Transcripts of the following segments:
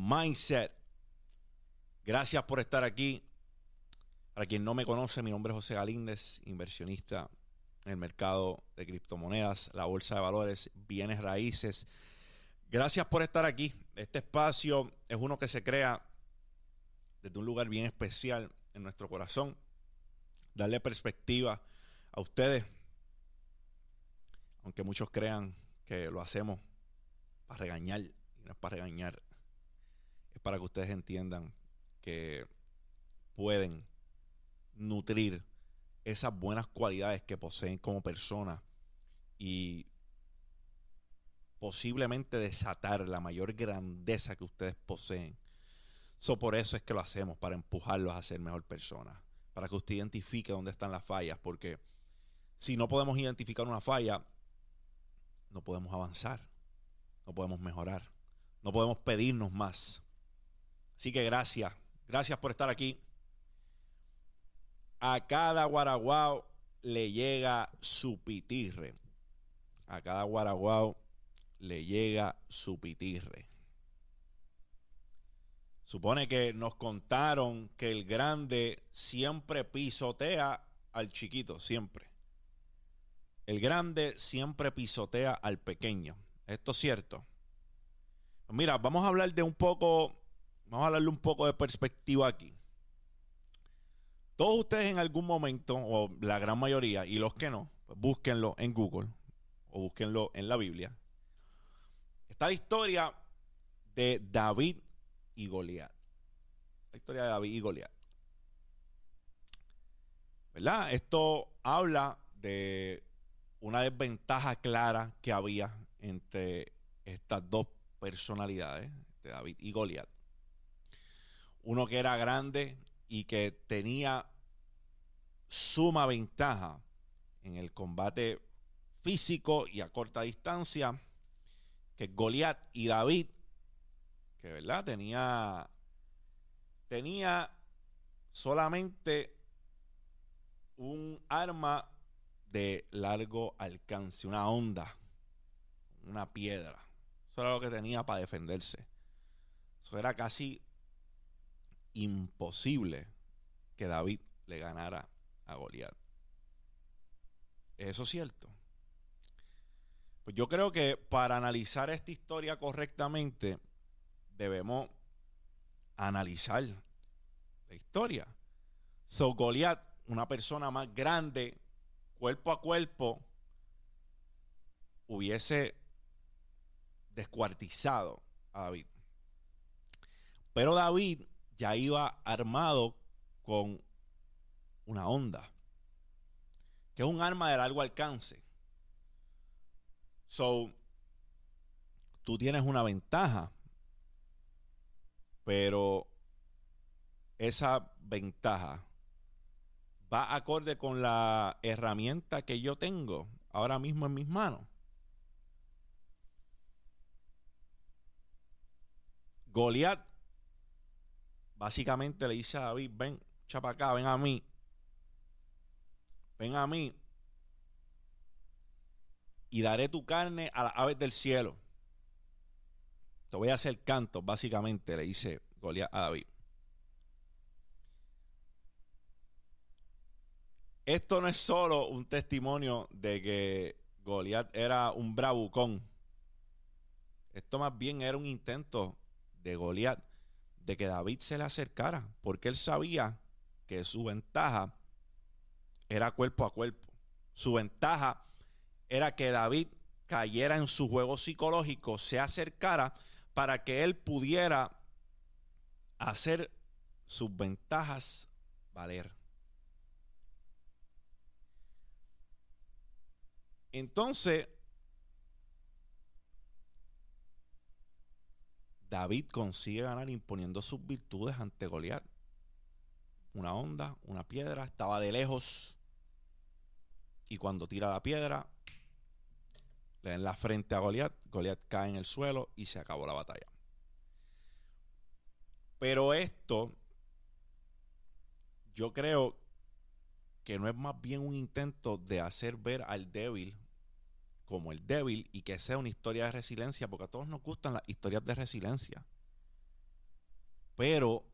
Mindset. Gracias por estar aquí. Para quien no me conoce, mi nombre es José Galíndez, inversionista en el mercado de criptomonedas, la bolsa de valores, bienes raíces. Gracias por estar aquí. Este espacio es uno que se crea desde un lugar bien especial en nuestro corazón. Darle perspectiva a ustedes, aunque muchos crean que lo hacemos para regañar, y no es para regañar, es para que ustedes entiendan que pueden nutrir esas buenas cualidades que poseen como personas y posiblemente desatar la mayor grandeza que ustedes poseen. Por eso es que lo hacemos, para empujarlos a ser mejor personas, para que usted identifique dónde están las fallas, porque si no podemos identificar una falla, no podemos avanzar, no podemos mejorar, no podemos pedirnos más. Así que gracias, gracias por estar aquí. A cada guaraguao le llega su pitirre. A cada guaraguao le llega su pitirre. Supone que nos contaron que el grande siempre pisotea al chiquito, siempre. El grande siempre pisotea al pequeño. ¿Esto es cierto? Mira, vamos a hablar de un poco, vamos a hablarle un poco de perspectiva aquí. Todos ustedes en algún momento, o la gran mayoría, y los que no, pues búsquenlo en Google o búsquenlo en la Biblia. Está la historia de David y Goliat. La historia de David y Goliat. ¿Verdad? Esto habla de una desventaja clara que había entre estas dos personalidades, de David y Goliat. Uno que era grande y que tenía suma ventaja en el combate físico y a corta distancia que Goliat y David, que verdad tenía tenía solamente un arma de largo alcance, una onda, una piedra. Eso era lo que tenía para defenderse. Eso era casi imposible que David le ganara a Goliat. ¿Eso es cierto? Pues yo creo que para analizar esta historia correctamente debemos analizar la historia. So Goliat, una persona más grande, cuerpo a cuerpo, hubiese descuartizado a David. Pero David ya iba armado con una onda, que es un arma de largo alcance. So, tú tienes una ventaja, pero esa ventaja va acorde con la herramienta que yo tengo ahora mismo en mis manos. Goliat básicamente le dice a David, ven, chapa acá, ven a mí. Ven a mí. Y daré tu carne a las aves del cielo. Te voy a hacer canto, básicamente, le dice Goliat a David. Esto no es solo un testimonio de que Goliat era un bravucón. Esto más bien era un intento de Goliat de que David se le acercara, porque él sabía que su ventaja era cuerpo a cuerpo. Su ventaja era que David cayera en su juego psicológico, se acercara para que él pudiera hacer sus ventajas valer. Entonces, David consigue ganar imponiendo sus virtudes ante Goliat. Una onda, una piedra, estaba de lejos. Y cuando tira la piedra, le en la frente a Goliat. Goliat cae en el suelo y se acabó la batalla. Pero esto, yo creo que no es más bien un intento de hacer ver al débil como el débil y que sea una historia de resiliencia, porque a todos nos gustan las historias de resiliencia. Pero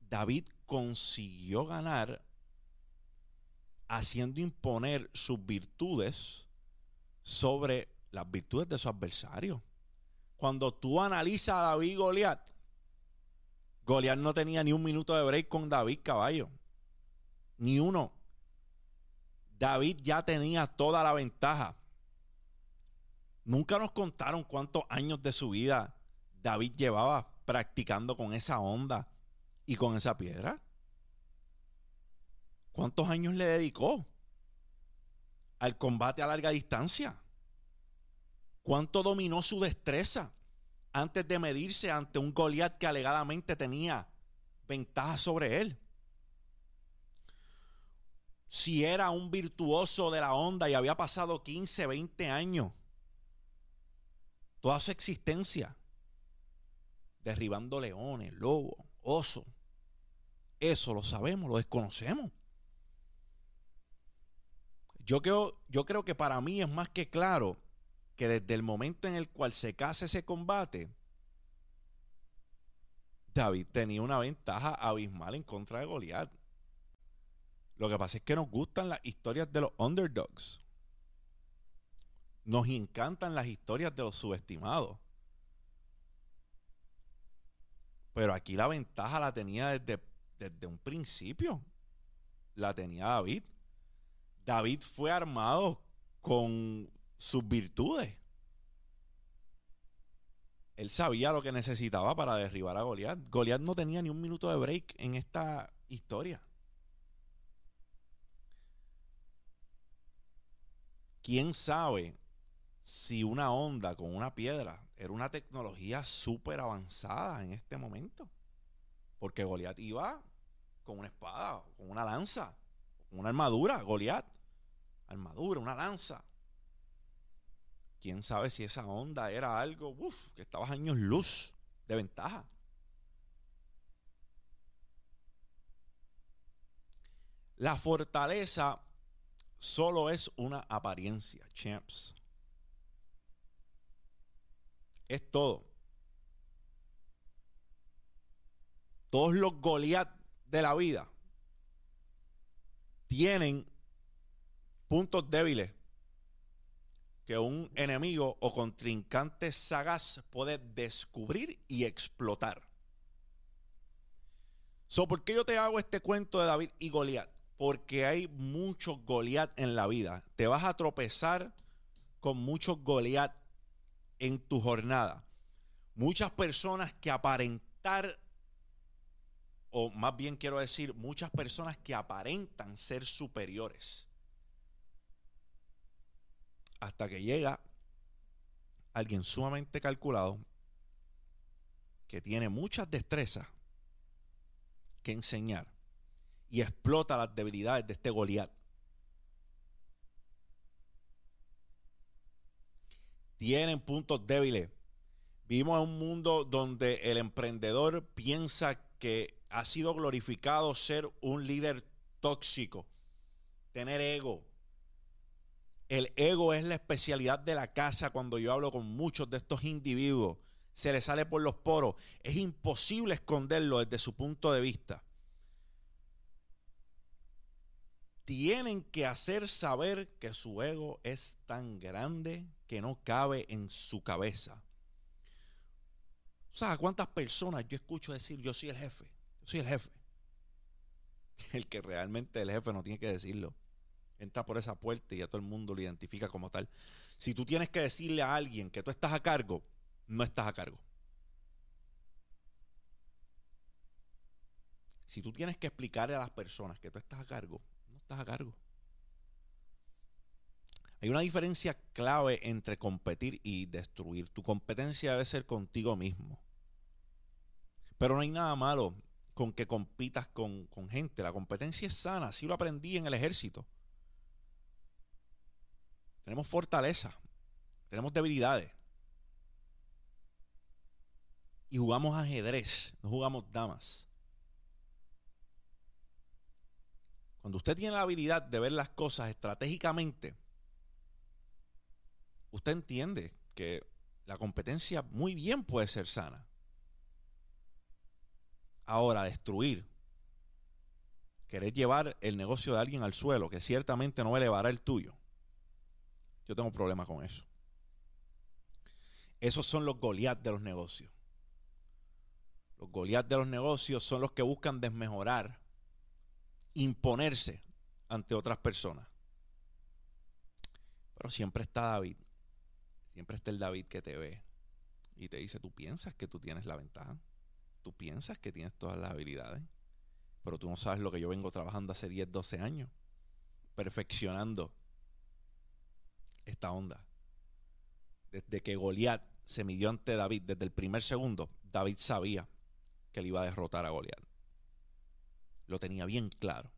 David consiguió ganar haciendo imponer sus virtudes sobre las virtudes de su adversario. Cuando tú analizas a David y Goliat, Goliat no tenía ni un minuto de break con David Caballo. Ni uno. David ya tenía toda la ventaja. Nunca nos contaron cuántos años de su vida David llevaba practicando con esa onda y con esa piedra. ¿Cuántos años le dedicó al combate a larga distancia? ¿Cuánto dominó su destreza antes de medirse ante un Goliat que alegadamente tenía ventaja sobre él? Si era un virtuoso de la onda y había pasado 15, 20 años, toda su existencia, derribando leones, lobos, osos. Eso lo sabemos, lo desconocemos. Yo creo, yo creo que para mí es más que claro que desde el momento en el cual se casa ese combate, David tenía una ventaja abismal en contra de Goliat. Lo que pasa es que nos gustan las historias de los underdogs. Nos encantan las historias de los subestimados. Pero aquí la ventaja la tenía desde, desde un principio. La tenía David. David fue armado con sus virtudes. Él sabía lo que necesitaba para derribar a Goliat. Goliat no tenía ni un minuto de break en esta historia. ¿Quién sabe si una onda con una piedra era una tecnología súper avanzada en este momento? Porque Goliat iba con una espada, con una lanza, con una armadura, Goliat. Armadura, una lanza. Quién sabe si esa onda era algo, uff, que estaba años luz de ventaja. La fortaleza solo es una apariencia, champs. Es todo. Todos los Goliat de la vida tienen puntos débiles que un enemigo o contrincante sagaz puede descubrir y explotar. So, ¿Por qué yo te hago este cuento de David y Goliat? Porque hay muchos Goliat en la vida. Te vas a tropezar con muchos Goliat en tu jornada. Muchas personas que aparentar, o más bien quiero decir, muchas personas que aparentan ser superiores. Hasta que llega alguien sumamente calculado que tiene muchas destrezas que enseñar y explota las debilidades de este Goliat. tienen puntos débiles. Vivimos en un mundo donde el emprendedor piensa que ha sido glorificado ser un líder tóxico, tener ego. El ego es la especialidad de la casa cuando yo hablo con muchos de estos individuos. Se les sale por los poros. Es imposible esconderlo desde su punto de vista. Tienen que hacer saber que su ego es tan grande que no cabe en su cabeza. ¿Sabes cuántas personas yo escucho decir yo soy el jefe? Yo soy el jefe. El que realmente el jefe no tiene que decirlo. Entra por esa puerta y ya todo el mundo lo identifica como tal. Si tú tienes que decirle a alguien que tú estás a cargo, no estás a cargo. Si tú tienes que explicarle a las personas que tú estás a cargo, a cargo. Hay una diferencia clave entre competir y destruir. Tu competencia debe ser contigo mismo. Pero no hay nada malo con que compitas con, con gente. La competencia es sana. Así lo aprendí en el ejército. Tenemos fortaleza. Tenemos debilidades. Y jugamos ajedrez. No jugamos damas. Cuando usted tiene la habilidad de ver las cosas estratégicamente, usted entiende que la competencia muy bien puede ser sana. ahora destruir, querer llevar el negocio de alguien al suelo, que ciertamente no elevará el tuyo, yo tengo problemas con eso. Esos son los Goliat de los negocios. Los Goliat de los negocios son los que buscan desmejorar, imponerse ante otras personas. Pero siempre está David. Siempre está el David que te ve y te dice, tú piensas que tú tienes la ventaja. Tú piensas que tienes todas las habilidades. Pero tú no sabes lo que yo vengo trabajando hace 10, 12 años. Perfeccionando esta onda. Desde que Goliat se midió ante David, desde el primer segundo, David sabía que él iba a derrotar a Goliat. Lo tenía bien claro.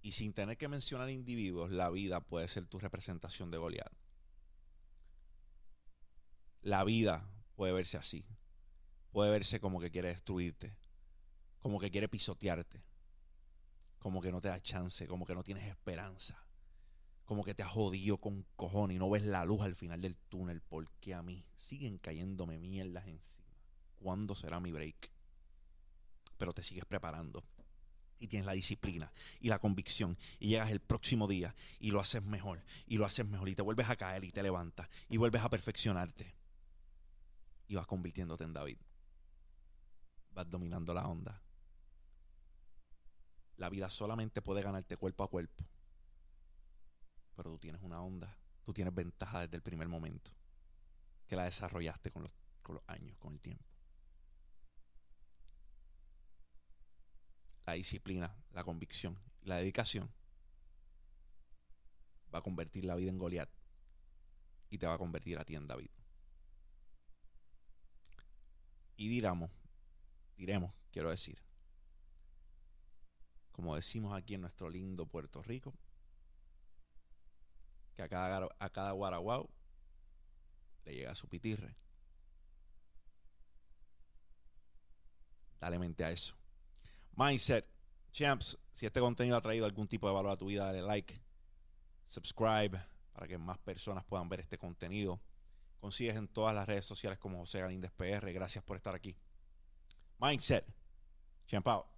Y sin tener que mencionar individuos, la vida puede ser tu representación de Goliat. La vida puede verse así. Puede verse como que quiere destruirte, como que quiere pisotearte, como que no te da chance, como que no tienes esperanza, como que te has jodido con cojones y no ves la luz al final del túnel, porque a mí siguen cayéndome mierdas encima. ¿Cuándo será mi break? Pero te sigues preparando y tienes la disciplina y la convicción y llegas el próximo día y lo haces mejor y lo haces mejor y te vuelves a caer y te levantas y vuelves a perfeccionarte y vas convirtiéndote en David. Vas dominando la onda. La vida solamente puede ganarte cuerpo a cuerpo. Pero tú tienes una onda, tú tienes ventaja desde el primer momento, que la desarrollaste con los, con los años, con el tiempo. La disciplina, la convicción la dedicación va a convertir la vida en Goliat y te va a convertir a ti en David. Y diramos, diremos, quiero decir, como decimos aquí en nuestro lindo Puerto Rico, que a cada, a cada guaraguau le llega su pitirre. Dale mente a eso. Mindset. Champs, si este contenido ha traído algún tipo de valor a tu vida, dale like, subscribe para que más personas puedan ver este contenido. Consigues en todas las redes sociales como José Galíndez PR. Gracias por estar aquí. Mindset. Champ out.